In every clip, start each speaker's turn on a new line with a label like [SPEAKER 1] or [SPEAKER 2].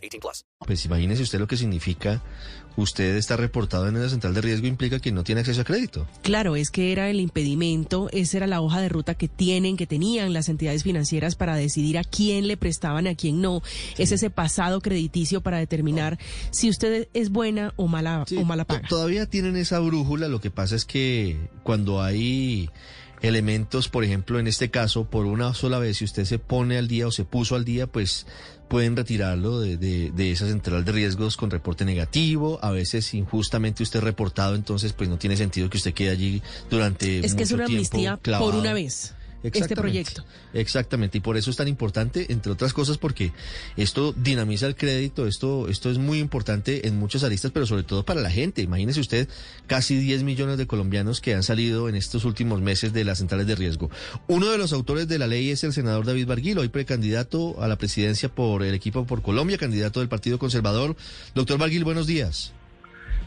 [SPEAKER 1] 18 plus.
[SPEAKER 2] Pues imagínese usted lo que significa usted está reportado en la central de riesgo implica que no tiene acceso a crédito.
[SPEAKER 3] Claro, es que era el impedimento, esa era la hoja de ruta que tienen, que tenían las entidades financieras para decidir a quién le prestaban, a quién no. Es ese pasado crediticio para determinar si usted es buena o mala
[SPEAKER 2] Sí,
[SPEAKER 3] o mala paga.
[SPEAKER 2] Todavía tienen esa brújula, lo que pasa es que cuando hay elementos, por ejemplo, en este caso, por una sola vez, si usted se pone al día o se puso al día, pues pueden retirarlo de, de- de esa central de riesgos con reporte negativo. A veces injustamente usted reportado, entonces pues no tiene sentido que usted quede allí durante
[SPEAKER 3] Es que es
[SPEAKER 2] mucho
[SPEAKER 3] una amnistía por una vez. Este
[SPEAKER 2] Exactamente.
[SPEAKER 3] proyecto.
[SPEAKER 2] Exactamente, y por eso es tan importante, entre otras cosas, porque esto dinamiza el crédito, esto, esto es muy importante en muchas aristas, pero sobre todo para la gente. Imagínese usted casi 10 millones de colombianos que han salido en estos últimos meses de las centrales de riesgo. Uno de los autores de la ley es el senador David Barguil, hoy precandidato a la presidencia por el equipo por Colombia, candidato del Partido Conservador. Doctor Barguil, buenos días.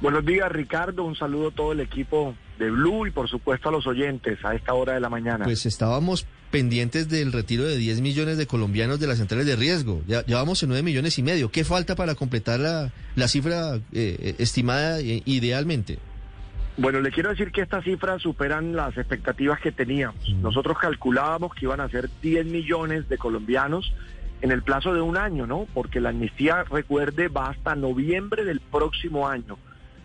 [SPEAKER 4] Buenos días, Ricardo. Un saludo a todo el equipo de Blue y, por supuesto, a los oyentes a esta hora de la mañana.
[SPEAKER 2] Pues estábamos pendientes del retiro de 10 millones de colombianos de las centrales de riesgo. Ya, ya vamos en 9 millones y medio. ¿Qué falta para completar la, la cifra eh, estimada eh, idealmente?
[SPEAKER 4] Bueno, le quiero decir que estas cifras superan las expectativas que teníamos. Nosotros calculábamos que iban a ser 10 millones de colombianos en el plazo de un año, ¿no? Porque la amnistía, recuerde, va hasta noviembre del próximo año.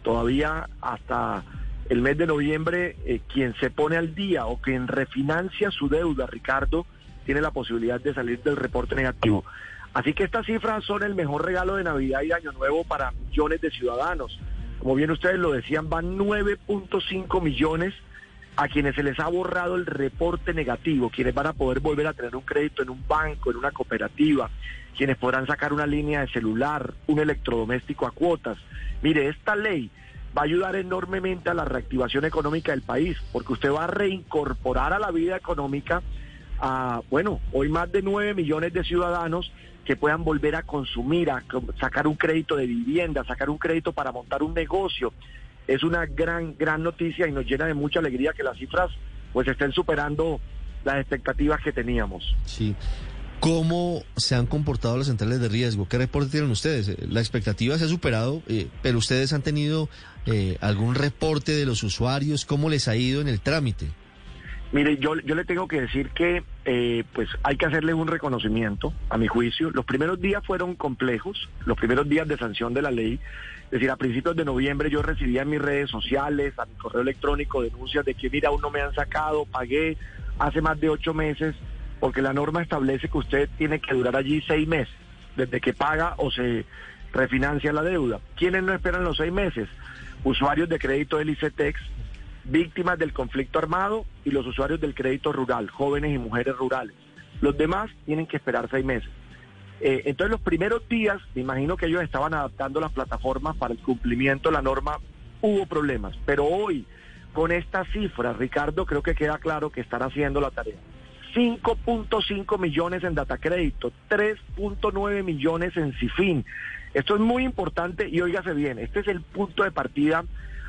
[SPEAKER 4] Todavía hasta el mes de noviembre, eh, quien se pone al día o quien refinancia su deuda, Ricardo, tiene la posibilidad de salir del reporte negativo. Así que estas cifras son el mejor regalo de Navidad y Año Nuevo para millones de ciudadanos. Como bien ustedes lo decían, van 9.5 millones a quienes se les ha borrado el reporte negativo, quienes van a poder volver a tener un crédito en un banco, en una cooperativa, quienes podrán sacar una línea de celular, un electrodoméstico a cuotas. Mire, esta ley va a ayudar enormemente a la reactivación económica del país, porque usted va a reincorporar a la vida económica a, bueno, hoy más de 9 millones de ciudadanos que puedan volver a consumir, a sacar un crédito de vivienda, sacar un crédito para montar un negocio. Es una gran, gran noticia y nos llena de mucha alegría que las cifras pues estén superando las expectativas que teníamos.
[SPEAKER 2] Sí. ¿Cómo se han comportado las centrales de riesgo? ¿Qué reporte tienen ustedes? La expectativa se ha superado, eh, pero ustedes han tenido eh, algún reporte de los usuarios. ¿Cómo les ha ido en el trámite?
[SPEAKER 4] Mire, yo, yo le tengo que decir que eh, pues hay que hacerle un reconocimiento, a mi juicio. Los primeros días fueron complejos, los primeros días de sanción de la ley. Es decir, a principios de noviembre yo recibía en mis redes sociales, a mi correo electrónico, denuncias de que, mira, aún no me han sacado, pagué hace más de ocho meses, porque la norma establece que usted tiene que durar allí seis meses, desde que paga o se refinancia la deuda. ¿Quiénes no esperan los seis meses? Usuarios de crédito del ICETEX, víctimas del conflicto armado y los usuarios del crédito rural, jóvenes y mujeres rurales. Los demás tienen que esperar seis meses. Eh, entonces los primeros días, me imagino que ellos estaban adaptando las plataformas para el cumplimiento de la norma, hubo problemas, pero hoy con estas cifras, Ricardo, creo que queda claro que están haciendo la tarea. 5.5 millones en data crédito, 3.9 millones en CIFIN. Esto es muy importante y óigase bien, este es el punto de partida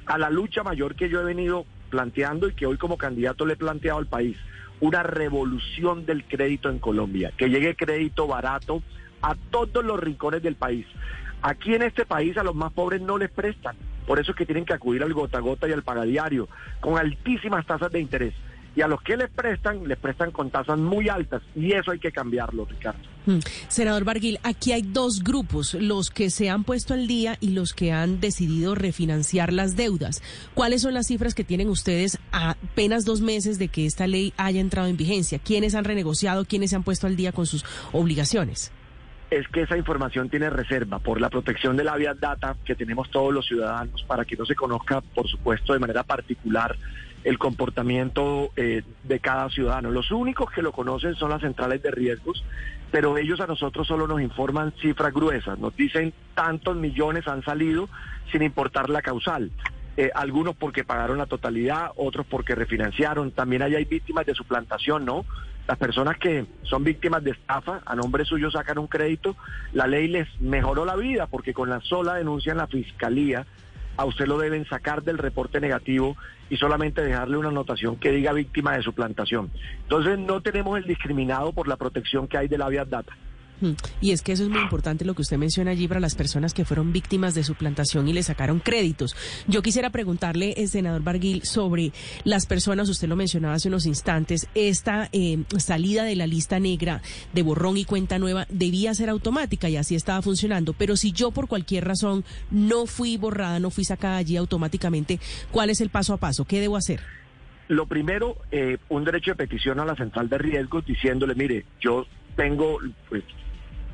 [SPEAKER 4] a la lucha mayor que yo he venido planteando y que hoy como candidato le he planteado al país. Una revolución del crédito en Colombia, que llegue crédito barato a todos los rincones del país. Aquí en este país a los más pobres no les prestan, por eso es que tienen que acudir al gota a gota y al pagadiario, con altísimas tasas de interés. Y a los que les prestan, les prestan con tasas muy altas, y eso hay que cambiarlo, Ricardo.
[SPEAKER 3] Mm. Senador Barguil, aquí hay dos grupos, los que se han puesto al día y los que han decidido refinanciar las deudas. ¿Cuáles son las cifras que tienen ustedes a apenas dos meses de que esta ley haya entrado en vigencia? ¿Quiénes han renegociado? ¿Quiénes se han puesto al día con sus obligaciones?
[SPEAKER 4] es que esa información tiene reserva por la protección de la vía data que tenemos todos los ciudadanos para que no se conozca, por supuesto, de manera particular el comportamiento eh, de cada ciudadano. Los únicos que lo conocen son las centrales de riesgos, pero ellos a nosotros solo nos informan cifras gruesas, nos dicen tantos millones han salido sin importar la causal. Eh, algunos porque pagaron la totalidad, otros porque refinanciaron. También hay víctimas de suplantación, ¿no? Las personas que son víctimas de estafa, a nombre suyo sacan un crédito, la ley les mejoró la vida porque con la sola denuncia en la fiscalía a usted lo deben sacar del reporte negativo y solamente dejarle una anotación que diga víctima de suplantación. Entonces no tenemos el discriminado por la protección que hay de la vía data.
[SPEAKER 3] Mm. Y es que eso es muy importante lo que usted menciona allí para las personas que fueron víctimas de suplantación y le sacaron créditos. Yo quisiera preguntarle, eh, senador Barguil, sobre las personas, usted lo mencionaba hace unos instantes, esta eh, salida de la lista negra de borrón y cuenta nueva debía ser automática y así estaba funcionando. Pero si yo por cualquier razón no fui borrada, no fui sacada allí automáticamente, ¿cuál es el paso a paso? ¿Qué debo hacer?
[SPEAKER 4] Lo primero, eh, un derecho de petición a la central de riesgos diciéndole, mire, yo tengo, pues,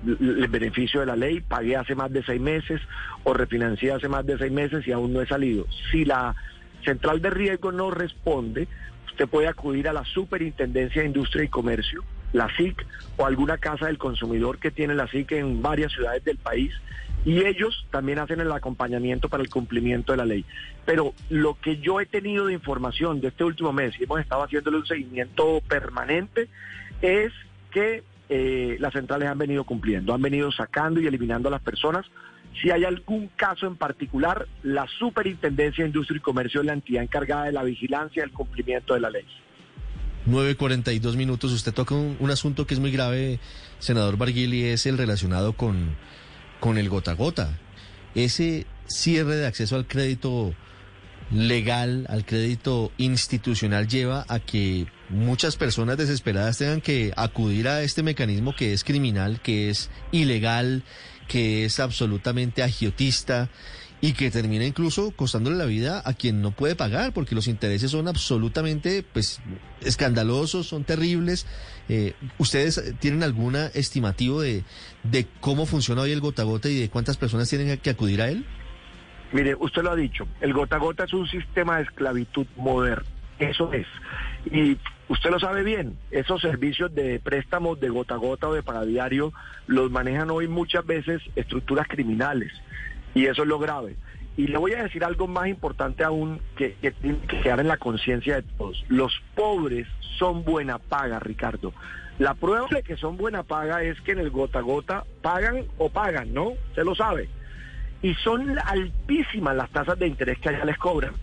[SPEAKER 4] el beneficio de la ley, pagué hace más de seis meses o refinancié hace más de seis meses y aún no he salido. Si la central de riesgo no responde, usted puede acudir a la Superintendencia de Industria y Comercio, la SIC, o alguna casa del consumidor que tiene la SIC en varias ciudades del país, y ellos también hacen el acompañamiento para el cumplimiento de la ley. Pero lo que yo he tenido de información de este último mes, y hemos estado haciéndole un seguimiento permanente, es que eh, las centrales han venido cumpliendo, han venido sacando y eliminando a las personas. Si hay algún caso en particular, la Superintendencia de Industria y Comercio es la entidad encargada de la vigilancia y el cumplimiento de la ley.
[SPEAKER 2] 9.42 minutos. Usted toca un, asunto que es muy grave, senador Barguil, y es el relacionado con, con el gota gota. Ese cierre de acceso al crédito legal, al crédito institucional, lleva a que muchas personas desesperadas tengan que acudir a este mecanismo que es criminal, que es ilegal, que es absolutamente agiotista y que termina incluso costándole la vida a quien no puede pagar, porque los intereses son absolutamente pues escandalosos, son terribles. Eh, ¿Ustedes tienen algún estimativo de, de cómo funciona hoy el gota gota y de cuántas personas tienen que acudir a él?
[SPEAKER 4] Mire, usted lo ha dicho, el gota gota es un sistema de esclavitud moderno. Eso es. Y usted lo sabe bien, esos servicios de préstamos de gota a gota o de paradiario los manejan hoy muchas veces estructuras criminales. Y eso es lo grave. Y le voy a decir algo más importante aún que, que tiene que quedar en la conciencia de todos. Los pobres son buena paga, Ricardo. La prueba de que son buena paga es que en el gota a gota pagan o pagan, ¿no? Se lo sabe. Y son altísimas las tasas de interés que allá les cobran.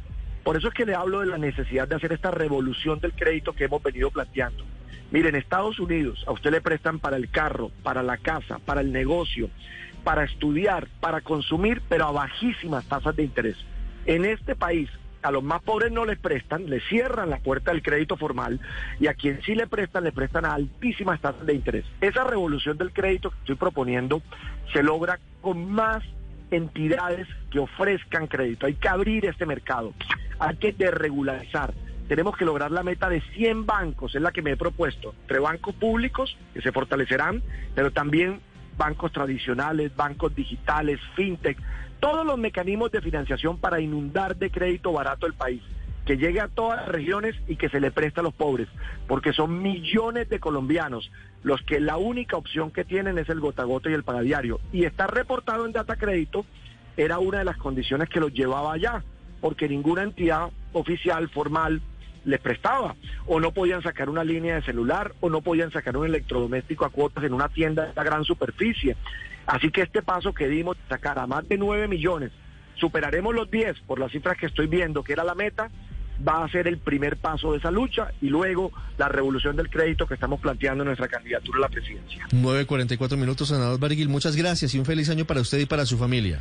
[SPEAKER 4] Por eso es que le hablo de la necesidad de hacer esta revolución del crédito que hemos venido planteando. Miren, en Estados Unidos a usted le prestan para el carro, para la casa, para el negocio, para estudiar, para consumir, pero a bajísimas tasas de interés. En este país, a los más pobres no les prestan, le cierran la puerta del crédito formal y a quien sí le prestan, le prestan a altísimas tasas de interés. Esa revolución del crédito que estoy proponiendo se logra con más entidades que ofrezcan crédito. Hay que abrir este mercado hay que desregularizar. Tenemos que lograr la meta de 100 bancos, es la que me he propuesto, entre bancos públicos, que se fortalecerán, pero también bancos tradicionales, bancos digitales, fintech, todos los mecanismos de financiación para inundar de crédito barato el país, que llegue a todas las regiones y que se le preste a los pobres, porque son millones de colombianos los que la única opción que tienen es el gota gota y el pagadiario. Y está reportado en Data Crédito, era una de las condiciones que los llevaba allá porque ninguna entidad oficial, formal, les prestaba, o no podían sacar una línea de celular, o no podían sacar un electrodoméstico a cuotas en una tienda de gran superficie. Así que este paso que dimos, sacar a más de 9 millones, superaremos los 10 por las cifras que estoy viendo, que era la meta, va a ser el primer paso de esa lucha y luego la revolución del crédito que estamos planteando en nuestra candidatura a la presidencia.
[SPEAKER 2] 9.44 minutos, senador Bariguil. Muchas gracias y un feliz año para usted y para su familia.